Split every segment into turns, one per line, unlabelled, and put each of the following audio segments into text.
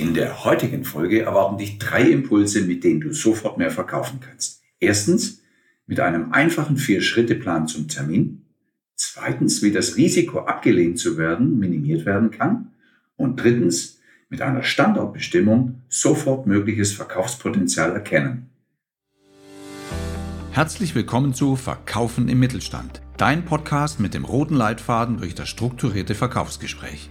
In der heutigen Folge erwarten dich drei Impulse, mit denen du sofort mehr verkaufen kannst. Erstens, mit einem einfachen Vier-Schritte-Plan zum Termin. Zweitens, wie das Risiko abgelehnt zu werden minimiert werden kann. Und drittens, mit einer Standortbestimmung sofort mögliches Verkaufspotenzial erkennen.
Herzlich willkommen zu Verkaufen im Mittelstand, dein Podcast mit dem roten Leitfaden durch das strukturierte Verkaufsgespräch.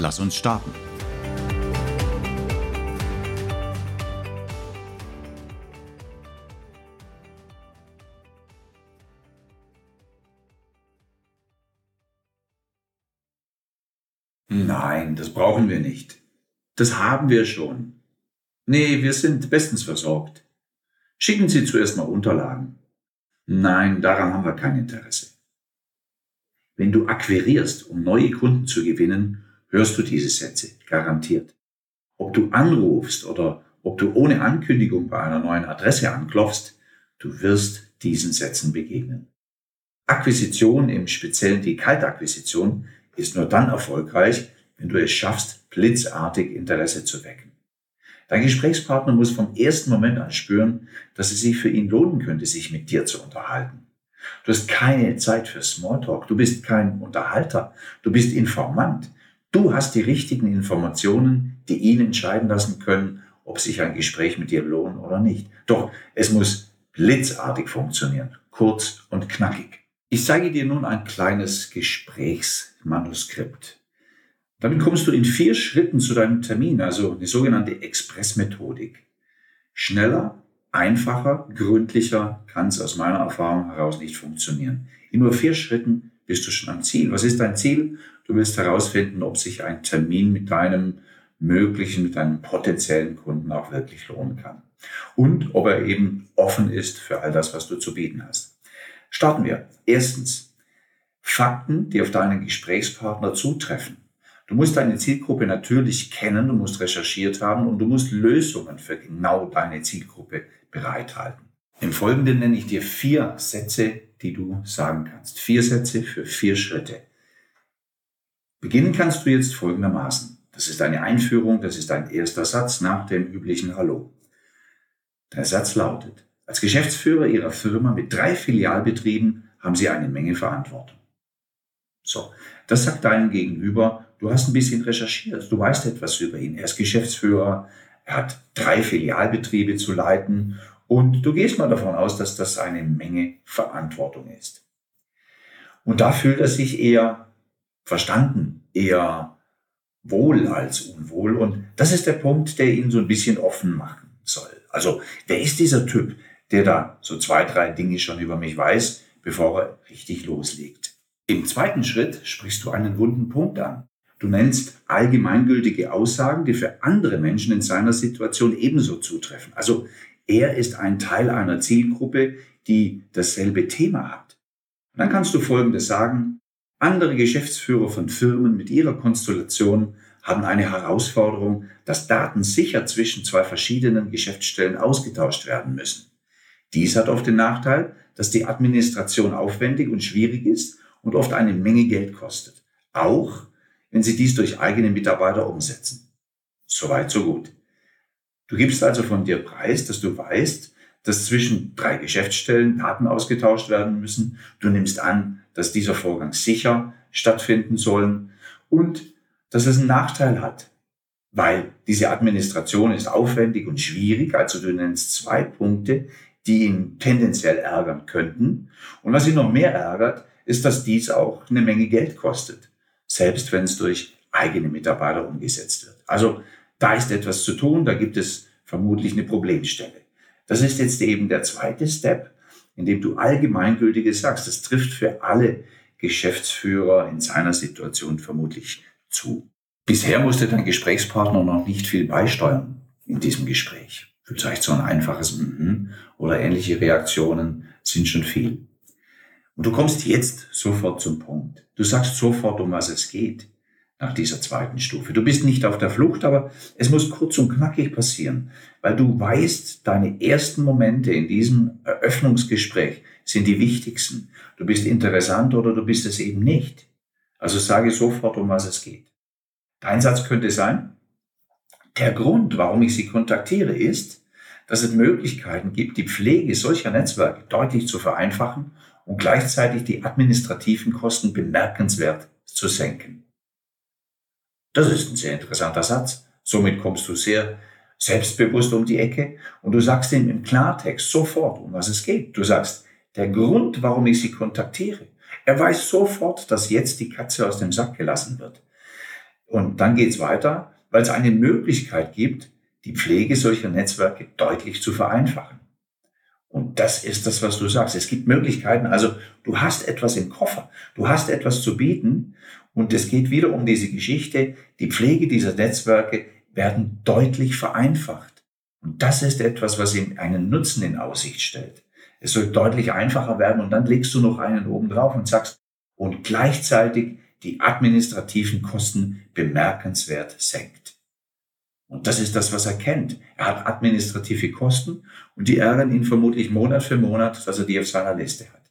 lass uns starten.
Nein, das brauchen wir nicht. Das haben wir schon. Nee, wir sind bestens versorgt. Schicken Sie zuerst mal Unterlagen. Nein, daran haben wir kein Interesse. Wenn du akquirierst, um neue Kunden zu gewinnen, hörst du diese Sätze, garantiert. Ob du anrufst oder ob du ohne Ankündigung bei einer neuen Adresse anklopfst, du wirst diesen Sätzen begegnen. Akquisition, im Speziellen die Kaltakquisition, ist nur dann erfolgreich, wenn du es schaffst, blitzartig Interesse zu wecken. Dein Gesprächspartner muss vom ersten Moment an spüren, dass es sich für ihn lohnen könnte, sich mit dir zu unterhalten. Du hast keine Zeit für Smalltalk. Du bist kein Unterhalter. Du bist Informant. Du hast die richtigen Informationen, die ihn entscheiden lassen können, ob sich ein Gespräch mit dir lohnt oder nicht. Doch es muss blitzartig funktionieren. Kurz und knackig. Ich zeige dir nun ein kleines Gesprächsmanuskript. Damit kommst du in vier Schritten zu deinem Termin, also die sogenannte Expressmethodik. Schneller, einfacher, gründlicher kann es aus meiner Erfahrung heraus nicht funktionieren. In nur vier Schritten bist du schon am Ziel. Was ist dein Ziel? Du willst herausfinden, ob sich ein Termin mit deinem möglichen, mit deinem potenziellen Kunden auch wirklich lohnen kann. Und ob er eben offen ist für all das, was du zu bieten hast. Starten wir. Erstens, Fakten, die auf deinen Gesprächspartner zutreffen. Du musst deine Zielgruppe natürlich kennen, du musst recherchiert haben und du musst Lösungen für genau deine Zielgruppe bereithalten. Im Folgenden nenne ich dir vier Sätze, die du sagen kannst. Vier Sätze für vier Schritte. Beginnen kannst du jetzt folgendermaßen. Das ist eine Einführung, das ist dein erster Satz nach dem üblichen Hallo. Der Satz lautet, als Geschäftsführer Ihrer Firma mit drei Filialbetrieben haben Sie eine Menge Verantwortung. So, das sagt deinem Gegenüber Du hast ein bisschen recherchiert, du weißt etwas über ihn. Er ist Geschäftsführer, er hat drei Filialbetriebe zu leiten und du gehst mal davon aus, dass das eine Menge Verantwortung ist. Und da fühlt er sich eher verstanden, eher wohl als unwohl. Und das ist der Punkt, der ihn so ein bisschen offen machen soll. Also, wer ist dieser Typ, der da so zwei, drei Dinge schon über mich weiß, bevor er richtig loslegt? Im zweiten Schritt sprichst du einen wunden Punkt an. Du nennst allgemeingültige Aussagen, die für andere Menschen in seiner Situation ebenso zutreffen. Also er ist ein Teil einer Zielgruppe, die dasselbe Thema hat. dann kannst du Folgendes sagen. Andere Geschäftsführer von Firmen mit ihrer Konstellation haben eine Herausforderung, dass Daten sicher zwischen zwei verschiedenen Geschäftsstellen ausgetauscht werden müssen. Dies hat oft den Nachteil, dass die Administration aufwendig und schwierig ist und oft eine Menge Geld kostet. Auch wenn sie dies durch eigene Mitarbeiter umsetzen. Soweit, so gut. Du gibst also von dir preis, dass du weißt, dass zwischen drei Geschäftsstellen Daten ausgetauscht werden müssen. Du nimmst an, dass dieser Vorgang sicher stattfinden soll und dass es einen Nachteil hat, weil diese Administration ist aufwendig und schwierig. Also du nennst zwei Punkte, die ihn tendenziell ärgern könnten. Und was ihn noch mehr ärgert, ist, dass dies auch eine Menge Geld kostet selbst wenn es durch eigene Mitarbeiter umgesetzt wird. Also da ist etwas zu tun, da gibt es vermutlich eine Problemstelle. Das ist jetzt eben der zweite Step, in dem du allgemeingültiges sagst. Das trifft für alle Geschäftsführer in seiner Situation vermutlich zu. Bisher musste dein Gesprächspartner noch nicht viel beisteuern. in diesem Gespräch. Vielleicht so ein einfaches mhm oder ähnliche Reaktionen sind schon viel. Und du kommst jetzt sofort zum Punkt. Du sagst sofort, um was es geht nach dieser zweiten Stufe. Du bist nicht auf der Flucht, aber es muss kurz und knackig passieren, weil du weißt, deine ersten Momente in diesem Eröffnungsgespräch sind die wichtigsten. Du bist interessant oder du bist es eben nicht. Also sage sofort, um was es geht. Dein Satz könnte sein, der Grund, warum ich Sie kontaktiere, ist, dass es Möglichkeiten gibt, die Pflege solcher Netzwerke deutlich zu vereinfachen und gleichzeitig die administrativen Kosten bemerkenswert zu senken. Das ist ein sehr interessanter Satz. Somit kommst du sehr selbstbewusst um die Ecke und du sagst ihm im Klartext sofort, um was es geht. Du sagst, der Grund, warum ich sie kontaktiere. Er weiß sofort, dass jetzt die Katze aus dem Sack gelassen wird. Und dann geht's weiter, weil es eine Möglichkeit gibt, die Pflege solcher Netzwerke deutlich zu vereinfachen. Und das ist das, was du sagst. Es gibt Möglichkeiten. Also du hast etwas im Koffer. Du hast etwas zu bieten. Und es geht wieder um diese Geschichte. Die Pflege dieser Netzwerke werden deutlich vereinfacht. Und das ist etwas, was ihm einen Nutzen in Aussicht stellt. Es soll deutlich einfacher werden und dann legst du noch einen oben drauf und sagst, und gleichzeitig die administrativen Kosten bemerkenswert senkt. Und das ist das, was er kennt. Er hat administrative Kosten und die ärgern ihn vermutlich Monat für Monat, dass er die auf seiner Liste hat.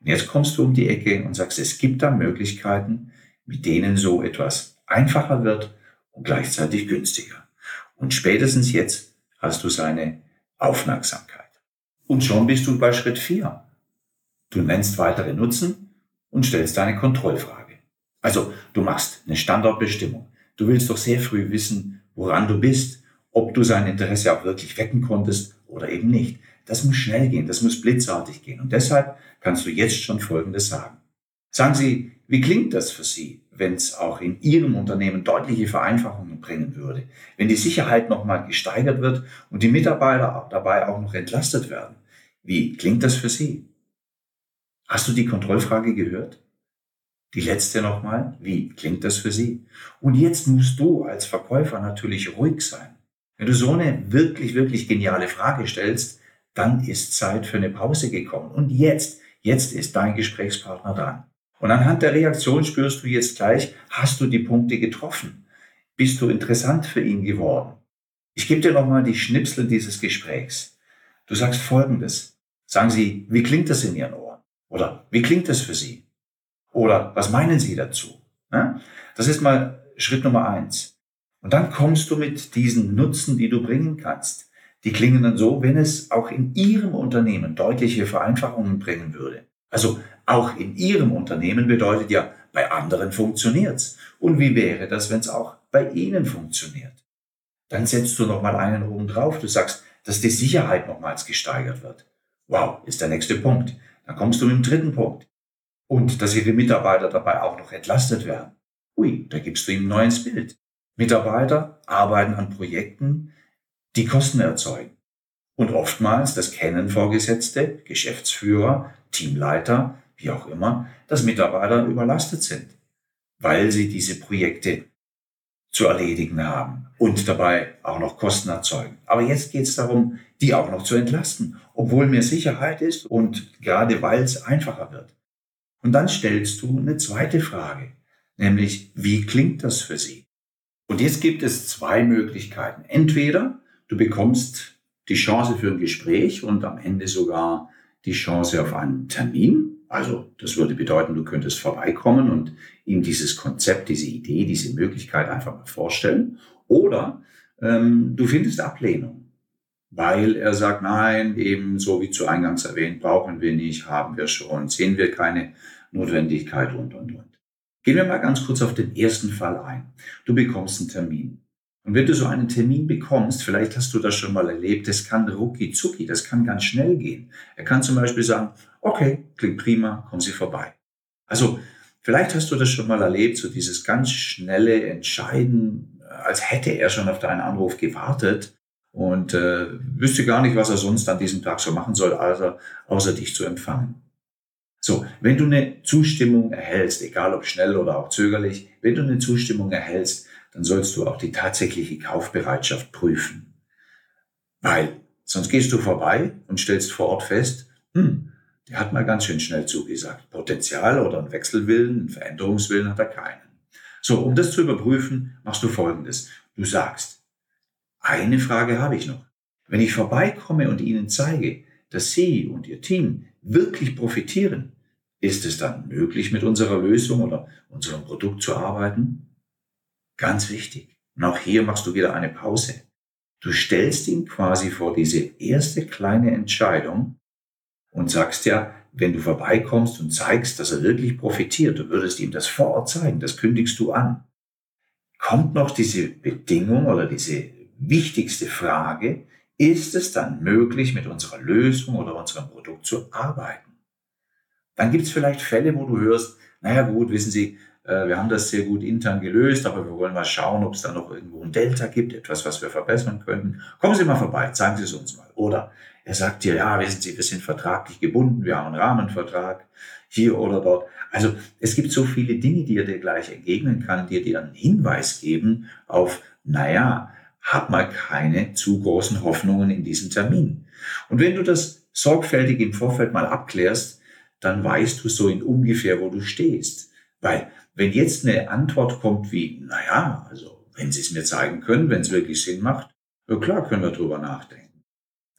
Und jetzt kommst du um die Ecke und sagst, es gibt da Möglichkeiten, mit denen so etwas einfacher wird und gleichzeitig günstiger. Und spätestens jetzt hast du seine Aufmerksamkeit. Und schon bist du bei Schritt 4. Du nennst weitere Nutzen und stellst deine Kontrollfrage. Also du machst eine Standortbestimmung. Du willst doch sehr früh wissen, woran du bist, ob du sein Interesse auch wirklich wecken konntest oder eben nicht. Das muss schnell gehen, das muss blitzartig gehen. Und deshalb kannst du jetzt schon Folgendes sagen. Sagen Sie, wie klingt das für Sie, wenn es auch in Ihrem Unternehmen deutliche Vereinfachungen bringen würde, wenn die Sicherheit nochmal gesteigert wird und die Mitarbeiter dabei auch noch entlastet werden? Wie klingt das für Sie? Hast du die Kontrollfrage gehört? Die letzte nochmal. Wie klingt das für Sie? Und jetzt musst du als Verkäufer natürlich ruhig sein. Wenn du so eine wirklich, wirklich geniale Frage stellst, dann ist Zeit für eine Pause gekommen. Und jetzt, jetzt ist dein Gesprächspartner dran. Und anhand der Reaktion spürst du jetzt gleich, hast du die Punkte getroffen? Bist du interessant für ihn geworden? Ich gebe dir nochmal die Schnipsel dieses Gesprächs. Du sagst Folgendes. Sagen Sie, wie klingt das in Ihren Ohren? Oder wie klingt das für Sie? Oder was meinen Sie dazu? Das ist mal Schritt Nummer eins. Und dann kommst du mit diesen Nutzen, die du bringen kannst. Die klingen dann so, wenn es auch in Ihrem Unternehmen deutliche Vereinfachungen bringen würde. Also auch in Ihrem Unternehmen bedeutet ja, bei anderen funktioniert's. Und wie wäre das, wenn es auch bei Ihnen funktioniert? Dann setzt du nochmal einen oben drauf. Du sagst, dass die Sicherheit nochmals gesteigert wird. Wow, ist der nächste Punkt. Dann kommst du mit dem dritten Punkt und dass ihre Mitarbeiter dabei auch noch entlastet werden. Ui, da gibst du ihm ein neues Bild. Mitarbeiter arbeiten an Projekten, die Kosten erzeugen. Und oftmals, das kennen Vorgesetzte, Geschäftsführer, Teamleiter, wie auch immer, dass Mitarbeiter überlastet sind, weil sie diese Projekte zu erledigen haben und dabei auch noch Kosten erzeugen. Aber jetzt geht es darum, die auch noch zu entlasten, obwohl mehr Sicherheit ist und gerade weil es einfacher wird. Und dann stellst du eine zweite Frage, nämlich wie klingt das für Sie? Und jetzt gibt es zwei Möglichkeiten. Entweder du bekommst die Chance für ein Gespräch und am Ende sogar die Chance auf einen Termin. Also das würde bedeuten, du könntest vorbeikommen und ihm dieses Konzept, diese Idee, diese Möglichkeit einfach mal vorstellen. Oder ähm, du findest Ablehnung, weil er sagt, nein, eben so wie zu Eingangs erwähnt, brauchen wir nicht, haben wir schon, sehen wir keine Notwendigkeit und, und, und. Gehen wir mal ganz kurz auf den ersten Fall ein. Du bekommst einen Termin. Und wenn du so einen Termin bekommst, vielleicht hast du das schon mal erlebt, das kann rucki zucki, das kann ganz schnell gehen. Er kann zum Beispiel sagen, okay, klingt prima, kommen Sie vorbei. Also, vielleicht hast du das schon mal erlebt, so dieses ganz schnelle Entscheiden, als hätte er schon auf deinen Anruf gewartet und äh, wüsste gar nicht, was er sonst an diesem Tag so machen soll, außer, außer dich zu empfangen. So, wenn du eine Zustimmung erhältst, egal ob schnell oder auch zögerlich, wenn du eine Zustimmung erhältst, dann sollst du auch die tatsächliche Kaufbereitschaft prüfen. Weil sonst gehst du vorbei und stellst vor Ort fest, hm, der hat mal ganz schön schnell zugesagt. Potenzial oder einen Wechselwillen, einen Veränderungswillen hat er keinen. So, um das zu überprüfen, machst du Folgendes. Du sagst, eine Frage habe ich noch. Wenn ich vorbeikomme und Ihnen zeige, dass Sie und Ihr Team wirklich profitieren, ist es dann möglich, mit unserer Lösung oder unserem Produkt zu arbeiten? Ganz wichtig. Und auch hier machst du wieder eine Pause. Du stellst ihn quasi vor diese erste kleine Entscheidung und sagst ja, wenn du vorbeikommst und zeigst, dass er wirklich profitiert, du würdest ihm das vor Ort zeigen, das kündigst du an. Kommt noch diese Bedingung oder diese wichtigste Frage, ist es dann möglich, mit unserer Lösung oder unserem Produkt zu arbeiten? Dann gibt es vielleicht Fälle, wo du hörst, naja gut, wissen Sie, äh, wir haben das sehr gut intern gelöst, aber wir wollen mal schauen, ob es da noch irgendwo ein Delta gibt, etwas, was wir verbessern könnten. Kommen Sie mal vorbei, zeigen Sie es uns mal. Oder er sagt dir, ja, wissen Sie, wir sind vertraglich gebunden, wir haben einen Rahmenvertrag hier oder dort. Also es gibt so viele Dinge, die er dir gleich entgegnen kann, die dir einen Hinweis geben auf, naja, hab mal keine zu großen Hoffnungen in diesem Termin. Und wenn du das sorgfältig im Vorfeld mal abklärst, dann weißt du so in ungefähr, wo du stehst. Weil wenn jetzt eine Antwort kommt wie, naja, also wenn Sie es mir zeigen können, wenn es wirklich Sinn macht, ja klar können wir drüber nachdenken.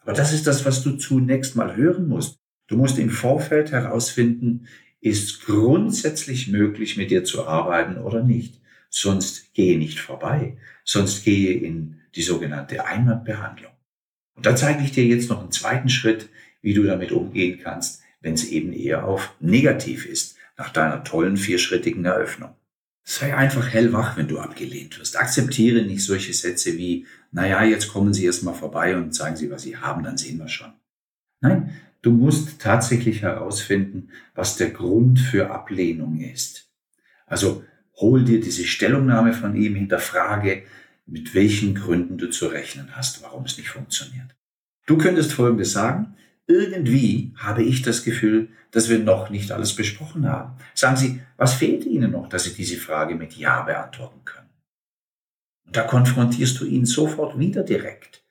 Aber das ist das, was du zunächst mal hören musst. Du musst im Vorfeld herausfinden, ist grundsätzlich möglich, mit dir zu arbeiten oder nicht. Sonst gehe nicht vorbei. Sonst gehe in die sogenannte Einwandbehandlung. Und da zeige ich dir jetzt noch einen zweiten Schritt, wie du damit umgehen kannst, wenn es eben eher auf negativ ist, nach deiner tollen vierschrittigen Eröffnung. Sei einfach hellwach, wenn du abgelehnt wirst. Akzeptiere nicht solche Sätze wie, naja, jetzt kommen Sie erst mal vorbei und zeigen Sie, was Sie haben, dann sehen wir schon. Nein, du musst tatsächlich herausfinden, was der Grund für Ablehnung ist. Also hol dir diese Stellungnahme von ihm, hinterfrage, mit welchen Gründen du zu rechnen hast, warum es nicht funktioniert. Du könntest Folgendes sagen, irgendwie habe ich das Gefühl, dass wir noch nicht alles besprochen haben. Sagen Sie, was fehlt Ihnen noch, dass Sie diese Frage mit Ja beantworten können? Und da konfrontierst du ihn sofort wieder direkt.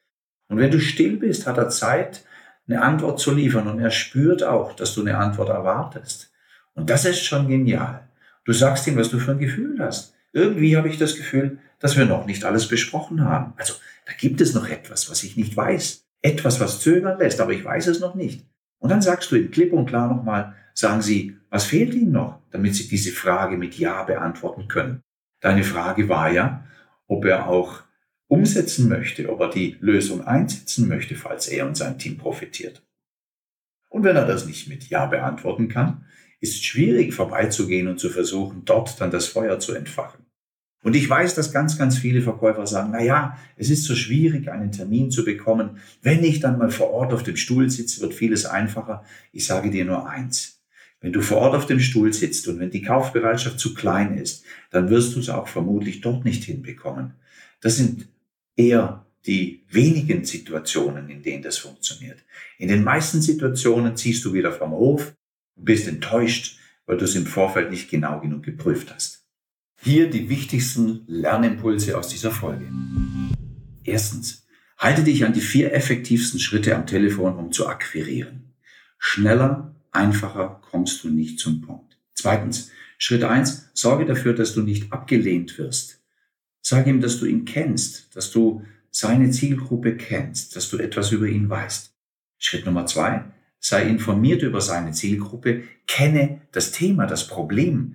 Und wenn du still bist, hat er Zeit, eine Antwort zu liefern und er spürt auch, dass du eine Antwort erwartest. Und das ist schon genial. Du sagst ihm, was du für ein Gefühl hast. Irgendwie habe ich das Gefühl, dass wir noch nicht alles besprochen haben. Also da gibt es noch etwas, was ich nicht weiß. Etwas, was zögern lässt, aber ich weiß es noch nicht. Und dann sagst du ihm klipp und klar nochmal, sagen Sie, was fehlt Ihnen noch, damit Sie diese Frage mit Ja beantworten können. Deine Frage war ja, ob er auch umsetzen möchte, ob er die Lösung einsetzen möchte, falls er und sein Team profitiert. Und wenn er das nicht mit Ja beantworten kann, ist schwierig vorbeizugehen und zu versuchen, dort dann das Feuer zu entfachen. Und ich weiß, dass ganz, ganz viele Verkäufer sagen, na ja, es ist so schwierig, einen Termin zu bekommen. Wenn ich dann mal vor Ort auf dem Stuhl sitze, wird vieles einfacher. Ich sage dir nur eins. Wenn du vor Ort auf dem Stuhl sitzt und wenn die Kaufbereitschaft zu klein ist, dann wirst du es auch vermutlich dort nicht hinbekommen. Das sind eher die wenigen Situationen, in denen das funktioniert. In den meisten Situationen ziehst du wieder vom Hof und bist enttäuscht, weil du es im Vorfeld nicht genau genug geprüft hast. Hier die wichtigsten Lernimpulse aus dieser Folge. Erstens, halte dich an die vier effektivsten Schritte am Telefon, um zu akquirieren. Schneller, einfacher kommst du nicht zum Punkt. Zweitens, Schritt eins: sorge dafür, dass du nicht abgelehnt wirst. Sag ihm, dass du ihn kennst, dass du seine Zielgruppe kennst, dass du etwas über ihn weißt. Schritt Nummer zwei, sei informiert über seine Zielgruppe, kenne das Thema, das Problem,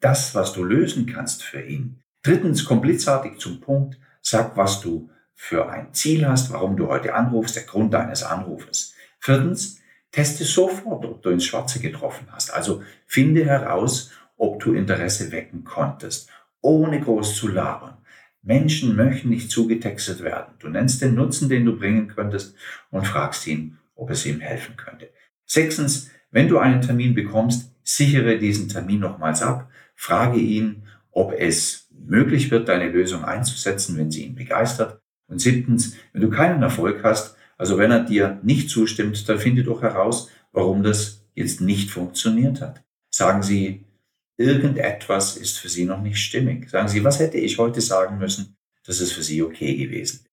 das, was du lösen kannst für ihn. Drittens, komm blitzartig zum Punkt, sag, was du für ein Ziel hast, warum du heute anrufst, der Grund deines Anrufes. Viertens, teste sofort, ob du ins Schwarze getroffen hast. Also finde heraus, ob du Interesse wecken konntest, ohne groß zu labern. Menschen möchten nicht zugetextet werden. Du nennst den Nutzen, den du bringen könntest und fragst ihn, ob es ihm helfen könnte. Sechstens, wenn du einen Termin bekommst, sichere diesen Termin nochmals ab. Frage ihn, ob es möglich wird, deine Lösung einzusetzen, wenn sie ihn begeistert. Und siebtens, wenn du keinen Erfolg hast, also wenn er dir nicht zustimmt, dann finde doch heraus, warum das jetzt nicht funktioniert hat. Sagen Sie, irgendetwas ist für Sie noch nicht stimmig. Sagen Sie, was hätte ich heute sagen müssen, das ist für Sie okay gewesen.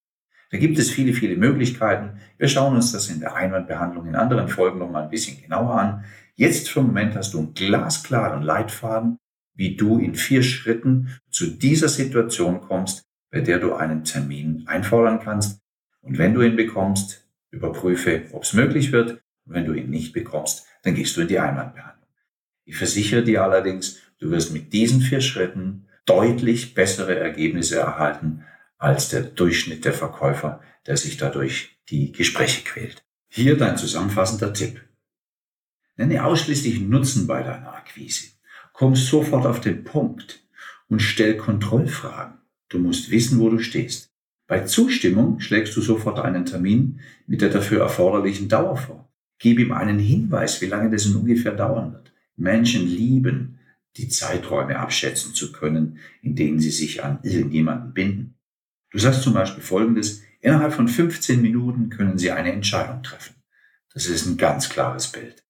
Da gibt es viele, viele Möglichkeiten. Wir schauen uns das in der Einwandbehandlung in anderen Folgen noch mal ein bisschen genauer an. Jetzt für den Moment hast du einen glasklaren Leitfaden, wie du in vier Schritten zu dieser Situation kommst, bei der du einen Termin einfordern kannst. Und wenn du ihn bekommst, überprüfe, ob es möglich wird. Und wenn du ihn nicht bekommst, dann gehst du in die Einwandbehandlung. Ich versichere dir allerdings, du wirst mit diesen vier Schritten deutlich bessere Ergebnisse erhalten als der Durchschnitt der Verkäufer, der sich dadurch die Gespräche quält. Hier dein zusammenfassender Tipp. Nenne ausschließlich Nutzen bei deiner Akquise. Komm sofort auf den Punkt und stell Kontrollfragen. Du musst wissen, wo du stehst. Bei Zustimmung schlägst du sofort einen Termin mit der dafür erforderlichen Dauer vor. Gib ihm einen Hinweis, wie lange das ungefähr dauern wird. Menschen lieben, die Zeiträume abschätzen zu können, in denen sie sich an irgendjemanden binden. Du sagst zum Beispiel Folgendes, innerhalb von 15 Minuten können Sie eine Entscheidung treffen. Das ist ein ganz klares Bild.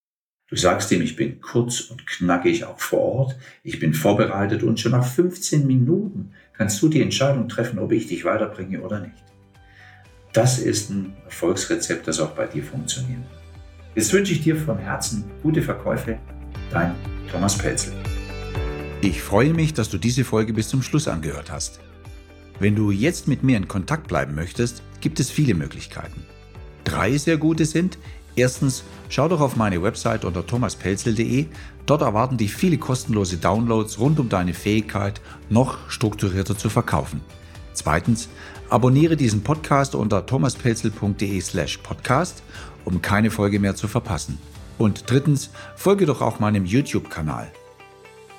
Du sagst ihm, ich bin kurz und knackig auch vor Ort, ich bin vorbereitet und schon nach 15 Minuten kannst du die Entscheidung treffen, ob ich dich weiterbringe oder nicht. Das ist ein Erfolgsrezept, das auch bei dir funktioniert. Jetzt wünsche ich dir von Herzen gute Verkäufe. Dein Thomas Pelzel.
Ich freue mich, dass du diese Folge bis zum Schluss angehört hast. Wenn du jetzt mit mir in Kontakt bleiben möchtest, gibt es viele Möglichkeiten. Drei sehr gute sind, erstens, schau doch auf meine Website unter thomaspelzel.de, dort erwarten dich viele kostenlose Downloads rund um deine Fähigkeit, noch strukturierter zu verkaufen. Zweitens, abonniere diesen Podcast unter thomaspelzel.de slash podcast, um keine Folge mehr zu verpassen. Und drittens, folge doch auch meinem YouTube-Kanal.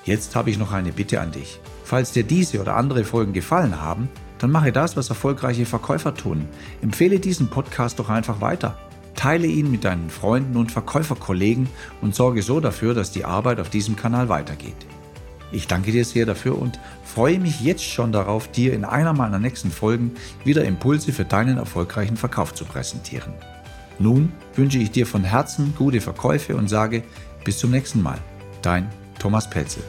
Jetzt habe ich noch eine Bitte an dich. Falls dir diese oder andere Folgen gefallen haben, dann mache das, was erfolgreiche Verkäufer tun. Empfehle diesen Podcast doch einfach weiter. Teile ihn mit deinen Freunden und Verkäuferkollegen und sorge so dafür, dass die Arbeit auf diesem Kanal weitergeht. Ich danke dir sehr dafür und freue mich jetzt schon darauf, dir in einer meiner nächsten Folgen wieder Impulse für deinen erfolgreichen Verkauf zu präsentieren. Nun wünsche ich dir von Herzen gute Verkäufe und sage bis zum nächsten Mal. Dein Thomas Pelzel.